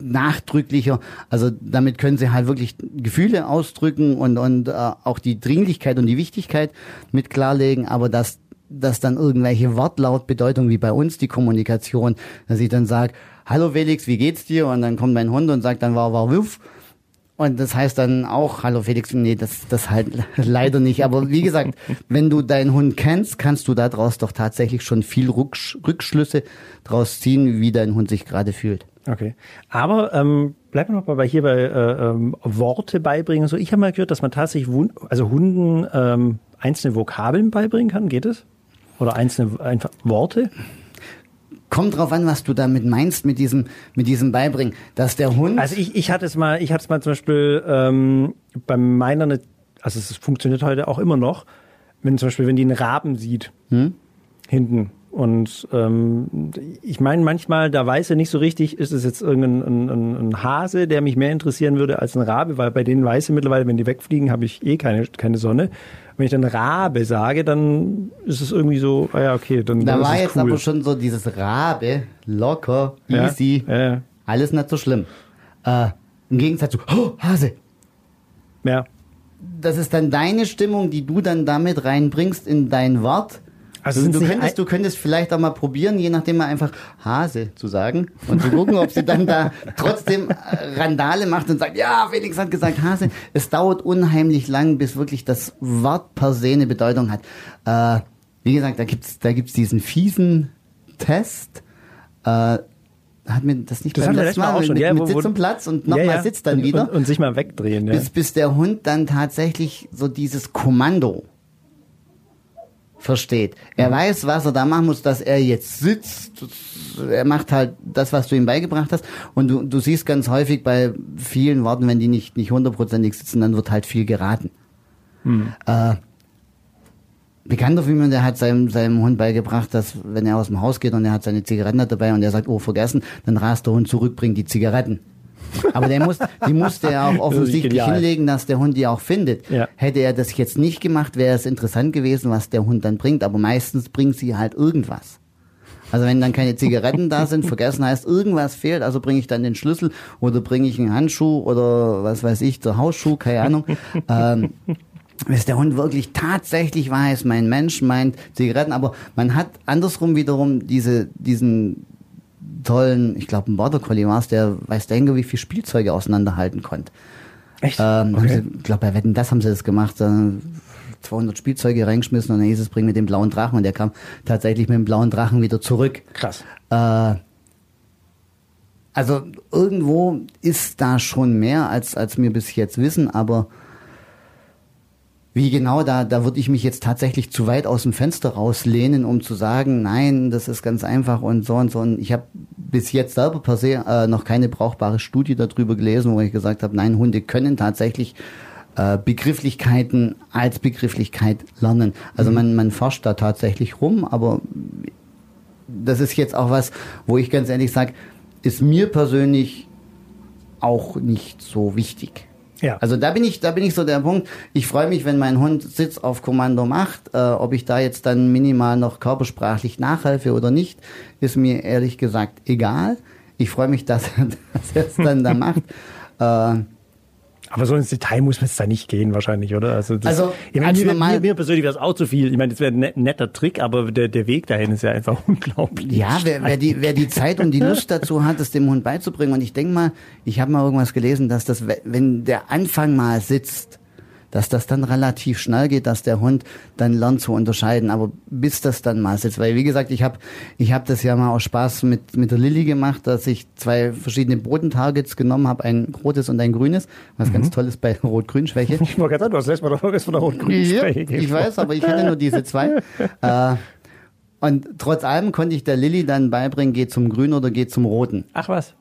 nachdrücklicher. Also damit können sie halt wirklich Gefühle ausdrücken und, und äh, auch die Dringlichkeit und die Wichtigkeit mit klarlegen, aber dass dass dann irgendwelche Wortlautbedeutungen wie bei uns die Kommunikation, dass ich dann sage, hallo Felix, wie geht's dir? Und dann kommt mein Hund und sagt dann war war wuff. Und das heißt dann auch, hallo Felix, nee, das, das halt (laughs) leider nicht. Aber wie gesagt, wenn du deinen Hund kennst, kannst du daraus doch tatsächlich schon viel Rücksch Rückschlüsse draus ziehen, wie dein Hund sich gerade fühlt.
Okay. Aber ähm, bleiben wir noch mal bei hier bei äh, ähm, Worte beibringen. So, ich habe mal gehört, dass man tatsächlich also Hunden ähm, einzelne Vokabeln beibringen kann. Geht es? Oder einzelne einfach Worte?
Kommt drauf an, was du damit meinst mit diesem, mit diesem Beibringen. Dass der Hund.
Also ich, ich hatte es mal, ich hatte es mal zum Beispiel ähm, bei meiner, ne- also es funktioniert heute auch immer noch, wenn zum Beispiel, wenn die einen Raben sieht, hinten. Und ähm, ich meine manchmal, da weiß er nicht so richtig, ist es jetzt irgendein ein, ein, ein Hase, der mich mehr interessieren würde als ein Rabe, weil bei denen weiß er mittlerweile, wenn die wegfliegen, habe ich eh keine, keine Sonne. Wenn ich dann Rabe sage, dann ist es irgendwie so, ah ja, okay, dann,
da
dann
war jetzt
cool.
aber schon so dieses Rabe, locker,
Ja,
easy,
ja.
alles nicht so schlimm. Äh, Im Gegensatz zu, oh, Hase.
ja.
Das ist dann deine Stimmung, die du dann damit reinbringst in dein Wort.
Also
du, du, könntest, du könntest vielleicht auch mal probieren, je nachdem mal einfach Hase zu sagen und zu gucken, ob sie dann da trotzdem Randale macht und sagt, ja, Felix hat gesagt Hase. Es dauert unheimlich lang, bis wirklich das Wort per se eine Bedeutung hat. Äh, wie gesagt, da gibt's, da gibt's diesen fiesen Test. Äh, hat mir das nicht
Das
beim letzten
Mal auch
mit,
schon,
mit,
ja,
mit
wo-
Sitz und Platz und nochmal
ja, ja.
Sitz dann
und,
wieder
Und, und sich mal wegdrehen, ja.
bis, bis der Hund dann tatsächlich so dieses Kommando versteht. Er
Mhm.
weiß, was er da machen muss, dass er jetzt sitzt. Er macht halt das, was du ihm beigebracht hast. Und du, du siehst ganz häufig bei vielen Worten, wenn die nicht, nicht hundertprozentig sitzen, dann wird halt viel geraten.
Mhm.
Äh, Bekannter von mir, der hat seinem, seinem Hund beigebracht, dass wenn er aus dem Haus geht und er hat seine Zigaretten dabei und er sagt, oh, vergessen, dann rast der Hund zurück, bringt die Zigaretten. Aber der muss, die musste er auch offensichtlich hinlegen, dass der Hund die auch findet.
Ja.
Hätte er das jetzt nicht gemacht, wäre es interessant gewesen, was der Hund dann bringt. Aber meistens bringt sie halt irgendwas. Also wenn dann keine Zigaretten da sind, vergessen heißt, irgendwas fehlt, also bringe ich dann den Schlüssel oder bringe ich einen Handschuh oder was weiß ich, der Hausschuh, keine Ahnung. (laughs) ähm, bis der Hund wirklich tatsächlich weiß, mein Mensch meint Zigaretten, aber man hat andersrum wiederum diese, diesen tollen, ich glaube ein Border Collie war es, der weiß der Henker, wie viel Spielzeuge auseinanderhalten konnte.
Echt?
Ähm,
Okay.
Ich glaube, bei Wetten, das haben sie das gemacht. Äh, 200 Spielzeuge reingeschmissen und dann hieß es, bring mit dem blauen Drachen und der kam tatsächlich mit dem blauen Drachen wieder zurück.
Krass.
Äh, also irgendwo ist da schon mehr, als, als wir bis jetzt wissen, aber wie genau, da, da würde ich mich jetzt tatsächlich zu weit aus dem Fenster rauslehnen, um zu sagen, nein, das ist ganz einfach und so und so. Und ich habe bis jetzt selber per se äh, noch keine brauchbare Studie darüber gelesen, wo ich gesagt habe, nein, Hunde können tatsächlich äh, Begrifflichkeiten als Begrifflichkeit lernen. Also mhm. man, man forscht da tatsächlich rum, aber das ist jetzt auch was, wo ich ganz ehrlich sage, ist mir persönlich auch nicht so wichtig. Ja. Also da bin ich, da bin ich so der Punkt. Ich freue mich, wenn mein Hund Sitz auf Kommando macht. Äh, ob ich da jetzt dann minimal noch körpersprachlich nachhelfe oder nicht, ist mir ehrlich gesagt egal. Ich freue mich, dass, (laughs) dass er es dann da macht. (laughs) Äh,
aber so ins Detail muss man jetzt da nicht gehen, wahrscheinlich, oder?
Also, das, also
ich meine, mir, mir, mir, persönlich wäre es auch zu viel. Ich meine, das wäre ein netter Trick, aber der, der Weg dahin ist ja einfach (laughs) unglaublich.
Ja, wer, wer, die, wer die Zeit und die Lust dazu hat, es dem Hund beizubringen. Und ich denke mal, ich habe mal irgendwas gelesen, dass das, wenn der Anfang mal sitzt, dass das dann relativ schnell geht, dass der Hund dann lernt zu unterscheiden. Aber bis das dann mal sitzt, weil wie gesagt, ich habe ich hab das ja mal aus Spaß mit mit der Lilly gemacht, dass ich zwei verschiedene Bodentargets genommen habe, ein rotes und ein grünes, was mhm. ganz toll ist bei (laughs) Rot-Grün-Schwäche.
Ich wollte gerade sagen, du hast letztes Mal doch von der Rot-Grün-Schwäche.
Ja, ich weiß, aber ich hatte nur diese zwei. (laughs) äh, und trotz allem konnte ich der Lilly dann beibringen, geht zum Grün oder geht zum Roten.
Ach was.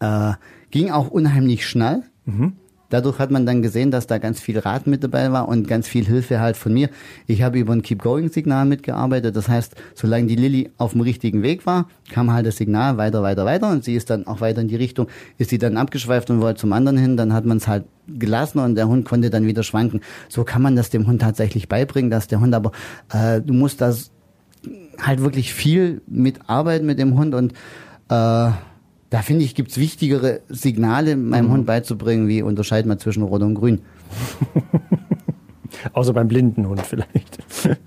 Äh, ging auch unheimlich schnell. Mhm. Dadurch hat man dann gesehen, dass da ganz viel Rat mit dabei war und ganz viel Hilfe halt von mir. Ich habe über ein Keep-Going-Signal mitgearbeitet. Das heißt, solange die Lilly auf dem richtigen Weg war, kam halt das Signal weiter, weiter, weiter und sie ist dann auch weiter in die Richtung. Ist sie dann abgeschweift und wollte zum anderen hin, dann hat man es halt gelassen und der Hund konnte dann wieder schwanken. So kann man das dem Hund tatsächlich beibringen, dass der Hund aber, äh, du musst das halt wirklich viel mitarbeiten mit dem Hund und äh, da finde ich, gibt's wichtigere Signale meinem mhm. Hund beizubringen, wie unterscheiden wir zwischen Rot und Grün. (laughs)
Außer beim blinden Hund vielleicht. (laughs)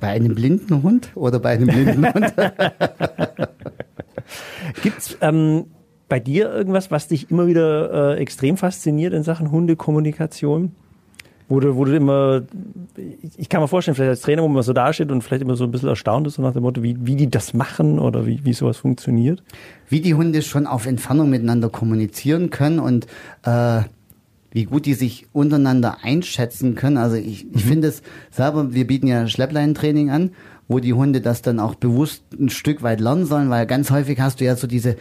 bei einem blinden Hund oder bei einem blinden Hund? (laughs)
Gibt's ähm, bei dir irgendwas, was dich immer wieder äh, extrem fasziniert in Sachen Hundekommunikation? Wo du, wo du immer, ich kann mir vorstellen, vielleicht als Trainer, wo man so dasteht und vielleicht immer so ein bisschen erstaunt ist, so nach dem Motto, wie, wie die das machen oder wie, wie sowas funktioniert.
Wie die Hunde schon auf Entfernung miteinander kommunizieren können und äh, wie gut die sich untereinander einschätzen können. Also ich, ich mhm. finde es selber, wir bieten ja Schleppleintraining an, wo die Hunde das dann auch bewusst ein Stück weit lernen sollen, weil ganz häufig hast du ja so diese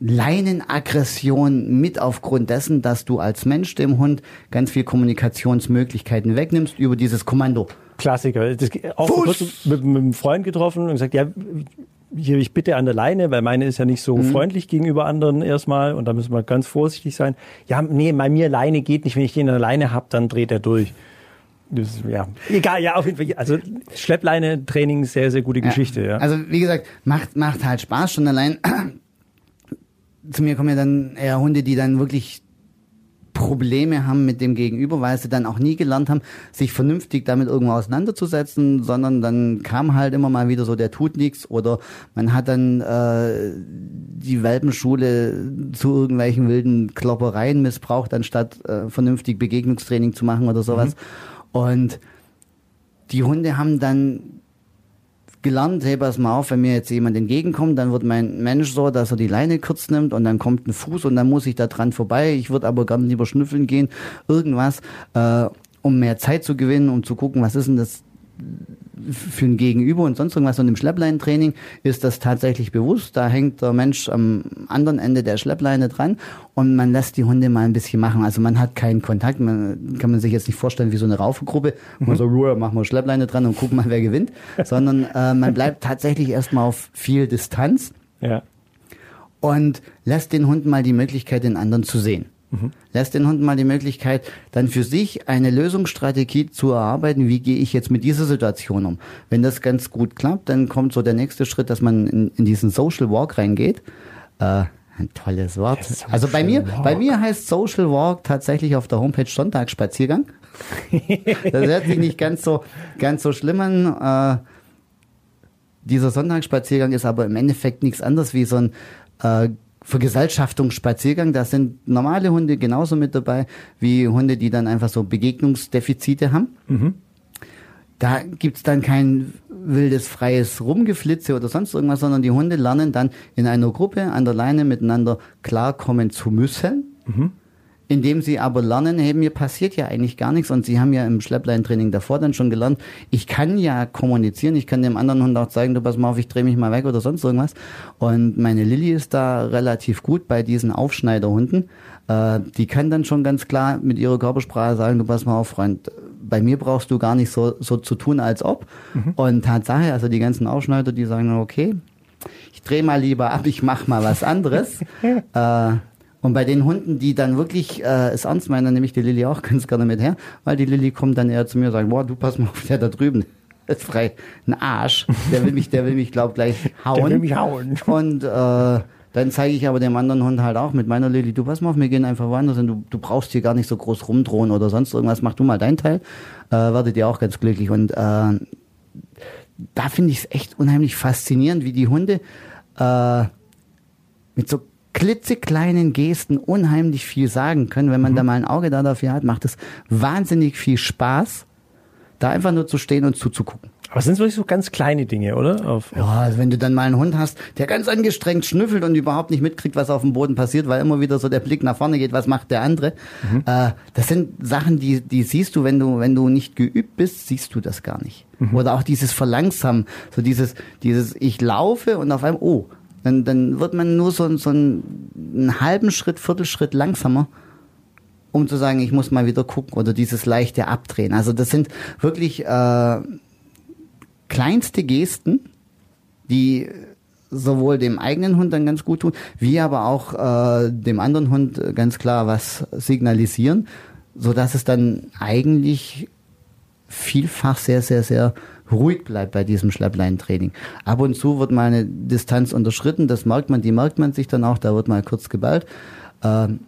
Leinenaggression mit aufgrund dessen, dass du als Mensch dem Hund ganz viel Kommunikationsmöglichkeiten wegnimmst über dieses Kommando.
Klassiker. Das, auch kurz mit, mit einem Freund getroffen und gesagt, ja, hier ich bitte an der Leine, weil meine ist ja nicht so mhm. freundlich gegenüber anderen erstmal und da müssen wir ganz vorsichtig sein. Ja, nee, bei mir Leine geht nicht. Wenn ich den an der Leine hab, dann dreht er durch. Das, ja, egal, ja, auf jeden Fall. Also Schleppleine-Training, sehr, sehr gute Geschichte. Ja.
Also wie gesagt, macht, macht halt Spaß schon allein zu mir kommen ja dann eher Hunde, die dann wirklich Probleme haben mit dem Gegenüber, weil sie dann auch nie gelernt haben, sich vernünftig damit irgendwo auseinanderzusetzen, sondern dann kam halt immer mal wieder so, der tut nichts oder man hat dann äh, die Welpenschule zu irgendwelchen wilden Kloppereien missbraucht, anstatt äh, vernünftig Begegnungstraining zu machen oder sowas. Mhm. Und die Hunde haben dann gelernt, hey, pass mal auf, wenn mir jetzt jemand entgegenkommt, dann wird mein Mensch so, dass er die Leine kurz nimmt und dann kommt ein Fuß und dann muss ich da dran vorbei. Ich würde aber gerne lieber schnüffeln gehen, irgendwas, äh, um mehr Zeit zu gewinnen, um zu gucken, was ist denn das für ein Gegenüber und sonst irgendwas. Und im Schleppleintraining ist das tatsächlich bewusst. Da hängt der Mensch am anderen Ende der Schleppleine dran und man lässt die Hunde mal ein bisschen machen. Also man hat keinen Kontakt. Man kann man sich jetzt nicht vorstellen wie so eine Raufegruppe. Mhm. Man so, machen wir Schleppleine dran und gucken mal, wer gewinnt. (laughs) Sondern äh, man bleibt tatsächlich erstmal auf viel Distanz. Ja. Und lässt den Hunden mal die Möglichkeit, den anderen zu sehen. Mhm. Lässt den Hunden mal die Möglichkeit, dann für sich eine Lösungsstrategie zu erarbeiten, wie gehe ich jetzt mit dieser Situation um. Wenn das ganz gut klappt, dann kommt so der nächste Schritt, dass man in, in diesen Social Walk reingeht. Äh, ein tolles Wort. Also bei mir, Walk. bei mir heißt Social Walk tatsächlich auf der Homepage Sonntagsspaziergang. (laughs) das hört sich nicht ganz so, ganz so schlimm an. Äh, dieser Sonntagsspaziergang ist aber im Endeffekt nichts anderes wie so ein äh, Vergesellschaftungsspaziergang, da sind normale Hunde genauso mit dabei wie Hunde, die dann einfach so Begegnungsdefizite haben. Mhm. da gibt's dann kein wildes, freies Rumgeflitze oder sonst irgendwas, sondern die Hunde lernen dann in einer Gruppe an der Leine miteinander klarkommen zu müssen. Indem sie aber lernen, hey, mir passiert ja eigentlich gar nichts und sie haben ja im Schleppleintraining davor dann schon gelernt, ich kann ja kommunizieren, ich kann dem anderen Hund auch zeigen, du pass mal auf, ich drehe mich mal weg oder sonst irgendwas. Und meine Lilly ist da relativ gut bei diesen Aufschneiderhunden. Äh, die kann dann schon ganz klar mit ihrer Körpersprache sagen, du pass mal auf, Freund, bei mir brauchst du gar nicht so, so zu tun, als ob. Und Tatsache, also die ganzen Aufschneider, die sagen, okay, ich drehe mal lieber ab, ich mach mal was anderes. (laughs) äh, und bei den Hunden, die dann wirklich äh, es ernst meinen, dann nehme ich die Lilly auch (laughs) ganz gerne mit her, weil die Lilly kommt dann eher zu mir und sagt, boah, du pass mal auf, der da drüben ist frei, ein Arsch, der will mich, der will mich, glaub gleich hauen. (laughs)
Der will mich hauen. (laughs)
Und äh, dann zeige ich aber dem anderen Hund halt auch mit meiner Lilly, du pass mal auf, wir gehen einfach woanders hin, du, du brauchst hier gar nicht so groß rumdrohen oder sonst irgendwas, mach du mal dein Teil, äh, werdet ihr auch ganz glücklich. Und äh, da finde ich es echt unheimlich faszinierend, wie die Hunde äh, mit so klitzekleinen Gesten unheimlich viel sagen können. Wenn man da mal ein Auge da dafür hat, macht es wahnsinnig viel Spaß, da einfach nur zu stehen und zuzugucken.
Aber es sind wirklich so ganz kleine Dinge, oder? Auf,
Ja, also wenn du dann mal einen Hund hast, der ganz angestrengt schnüffelt und überhaupt nicht mitkriegt, was auf dem Boden passiert, weil immer wieder so der Blick nach vorne geht, was macht der andere. Äh, das sind Sachen, die, die siehst du, wenn du, wenn du nicht geübt bist, siehst du das gar nicht. Oder auch dieses Verlangsamen, so dieses, dieses, ich laufe und auf einmal, oh, dann, dann wird man nur so, so einen, halben Schritt, Viertelschritt langsamer um zu sagen, ich muss mal wieder gucken oder dieses leichte Abdrehen. Also das sind wirklich äh, kleinste Gesten, die sowohl dem eigenen Hund dann ganz gut tun, wie aber auch äh, dem anderen Hund ganz klar was signalisieren, so dass es dann eigentlich vielfach sehr, sehr, sehr ruhig bleibt bei diesem Schleppleintraining. Ab und zu wird mal eine Distanz unterschritten, das merkt man, die merkt man sich dann auch, da wird mal kurz geballt. Ähm,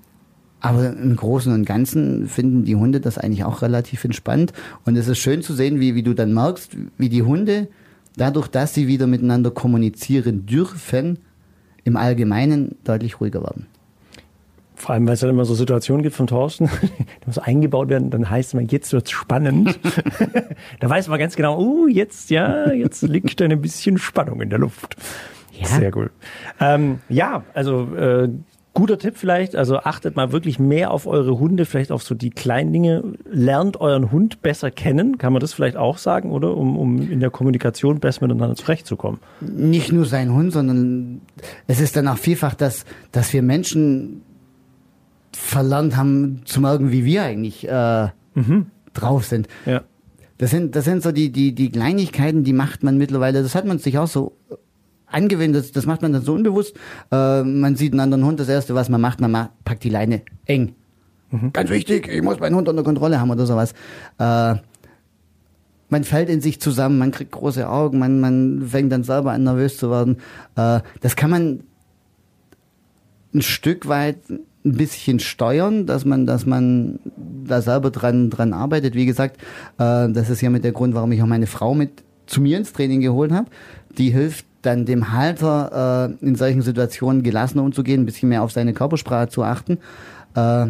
aber im Großen und Ganzen finden die Hunde das eigentlich auch relativ entspannt. Und es ist schön zu sehen, wie, wie du dann merkst, wie die Hunde, dadurch, dass sie wieder miteinander kommunizieren dürfen, im Allgemeinen deutlich ruhiger werden.
Vor allem, weil es dann immer so Situationen gibt von Thorsten, (laughs) die muss eingebaut werden, dann heißt es immer, jetzt wird's spannend. (laughs) da weiß man ganz genau, oh, jetzt, ja, jetzt liegt ein bisschen Spannung in der Luft.
Ja.
Sehr gut. Ähm, ja, also äh, guter Tipp vielleicht, also achtet mal wirklich mehr auf eure Hunde, vielleicht auf so die kleinen Dinge. Lernt euren Hund besser kennen, kann man das vielleicht auch sagen, oder? Um, um in der Kommunikation besser miteinander zurechtzukommen.
Nicht nur sein Hund, sondern es ist dann auch vielfach, dass, dass wir Menschen verlernt haben zu merken, wie wir eigentlich äh, drauf sind.
Ja.
Das sind, das sind so die, die, die Kleinigkeiten, die macht man mittlerweile, das hat man sich auch so angewöhnt, das, das macht man dann so unbewusst. Äh, man sieht einen anderen Hund, das erste, was man macht, man macht, packt die Leine eng. Ganz wichtig, ich muss meinen Hund unter Kontrolle haben oder sowas. Äh, man fällt in sich zusammen, man kriegt große Augen, man, man fängt dann selber an, nervös zu werden. Äh, das kann man ein Stück weit ein bisschen steuern, dass man, dass man da selber dran, dran arbeitet. Wie gesagt, äh, das ist ja mit der Grund, warum ich auch meine Frau mit zu mir ins Training geholt habe. Die hilft dann dem Halter äh, in solchen Situationen gelassener umzugehen, ein bisschen mehr auf seine Körpersprache zu achten. Äh,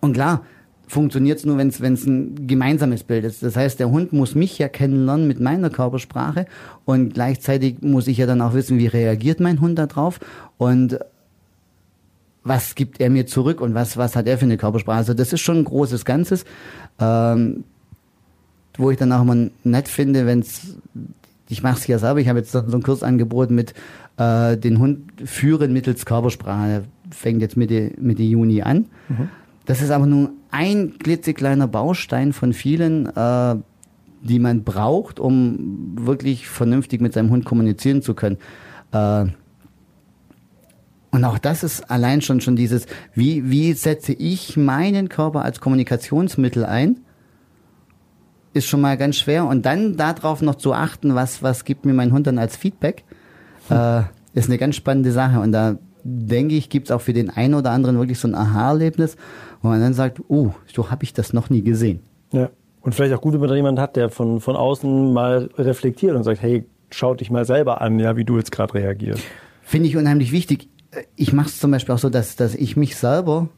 und klar, funktioniert es nur, wenn es ein gemeinsames Bild ist. Das heißt, der Hund muss mich ja kennenlernen mit meiner Körpersprache und gleichzeitig muss ich ja dann auch wissen, wie reagiert mein Hund darauf und was gibt er mir zurück und was, was hat er für eine Körpersprache. Also das ist schon ein großes Ganzes, ähm, wo ich dann auch immer nett finde, wenn es, ich mache es ja selber, ich habe jetzt so einen Kurs angeboten mit äh, den Hund führen mittels Körpersprache. Fängt jetzt Mitte, Mitte Juni an. Das ist aber nur ein klitzekleiner Baustein von vielen, äh, die man braucht, um wirklich vernünftig mit seinem Hund kommunizieren zu können. Äh, und auch das ist allein schon schon dieses, wie, wie setze ich meinen Körper als Kommunikationsmittel ein, ist schon mal ganz schwer. Und dann darauf noch zu achten, was, was gibt mir mein Hund dann als Feedback, äh, ist eine ganz spannende Sache. Und da denke ich, gibt's auch für den einen oder anderen wirklich so ein Aha-Erlebnis, wo man dann sagt, oh, so habe ich das noch nie gesehen.
Ja. Und vielleicht auch gut, wenn man da jemanden hat, der von, von außen mal reflektiert und sagt, hey, schau dich mal selber an, ja, wie du jetzt gerade reagierst.
Finde ich unheimlich wichtig. Ich mache es zum Beispiel auch so, dass, dass ich mich selber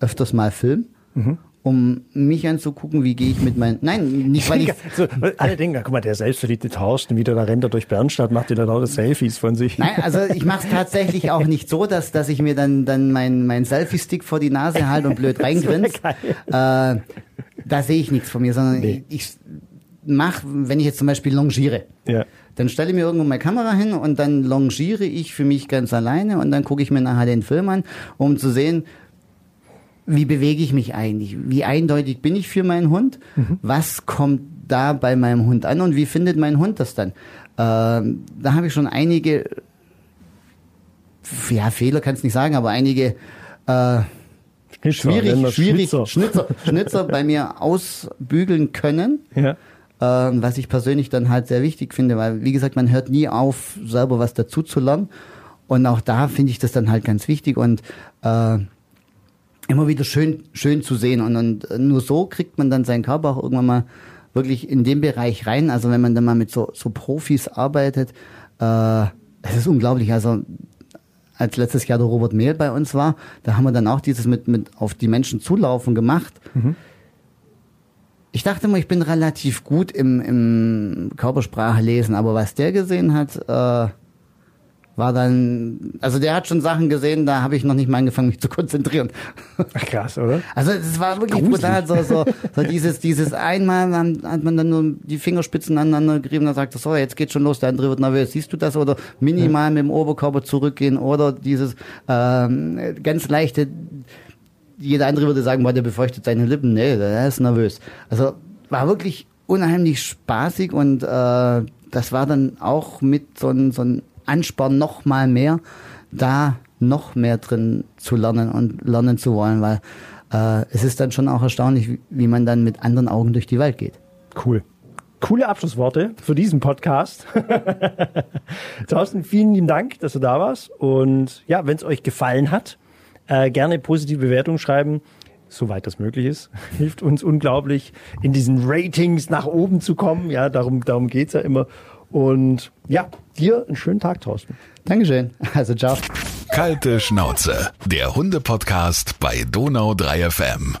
öfters mal film um mich anzugucken, wie gehe ich mit meinen. Nein, nicht weil (laughs) ich.
so, alle denken, guck mal, der selbstverliebte Thorsten, wieder da rennt er durch Bernstadt, macht wieder lauter Selfies von sich.
Nein, also ich mache es tatsächlich auch nicht so, dass, dass ich mir dann, dann mein, mein Selfie-Stick vor die Nase halte und blöd (laughs) reingrinse. Äh, da sehe ich nichts von mir, sondern
Nee.
ich, ich mache, wenn ich jetzt zum Beispiel longiere,
Ja.
Dann stelle ich mir irgendwo meine Kamera hin und dann longiere ich für mich ganz alleine und dann gucke ich mir nachher den Film an, um zu sehen, wie bewege ich mich eigentlich? Wie eindeutig bin ich für meinen Hund? Was kommt da bei meinem Hund an und wie findet mein Hund das dann? Ähm, da habe ich schon einige, ja, Fehler kann es nicht sagen, aber einige äh,
Schnitzer,
schwierig, schwierig
Schnitzer.
Schnitzer, Schnitzer (laughs) bei mir ausbügeln können
Ja.
Ähm, was ich persönlich dann halt sehr wichtig finde, weil wie gesagt, man hört nie auf, selber was dazu zu lernen. Und auch da finde ich das dann halt ganz wichtig und äh, immer wieder schön, schön zu sehen. Und, und nur so kriegt man dann seinen Körper auch irgendwann mal wirklich in den Bereich rein. Also wenn man dann mal mit so, so Profis arbeitet, äh, es ist unglaublich. Also als letztes Jahr der Robert Mehl bei uns war, da haben wir dann auch dieses mit, mit auf die Menschen zulaufen gemacht. Ich dachte mal, ich bin relativ gut im, im Körpersprache lesen, aber was der gesehen hat, äh, war dann, also der hat schon Sachen gesehen, da habe ich noch nicht mal angefangen, mich zu konzentrieren.
Krass, oder?
Also es war wirklich brutal, so, so, so dieses, dieses einmal hat man dann nur die Fingerspitzen aneinander gerieben, dann sagt er, so, jetzt geht schon los, der andere wird nervös, siehst du das? Oder minimal mit dem Oberkörper zurückgehen oder dieses ähm, ganz leichte, jeder andere würde sagen, boah, der befeuchtet seine Lippen, nee, der ist nervös. Also war wirklich unheimlich spaßig und äh, das war dann auch mit so ein, so ein Ansporn noch mal mehr, da noch mehr drin zu lernen und lernen zu wollen, weil äh, es ist dann schon auch erstaunlich, wie, wie man dann mit anderen Augen durch die Welt geht.
Cool. Coole Abschlussworte für diesen Podcast. (laughs) Thorsten, vielen lieben Dank, dass du da warst. Und ja, wenn es euch gefallen hat, äh, gerne positive Bewertung schreiben, soweit das möglich ist. (laughs) Hilft uns unglaublich, in diesen Ratings nach oben zu kommen. Ja, darum, darum geht's ja immer. Und ja, dir einen schönen Tag, Thorsten.
Dankeschön. Also ciao.
Kalte Schnauze, der Hunde-Podcast bei Donau 3 FM.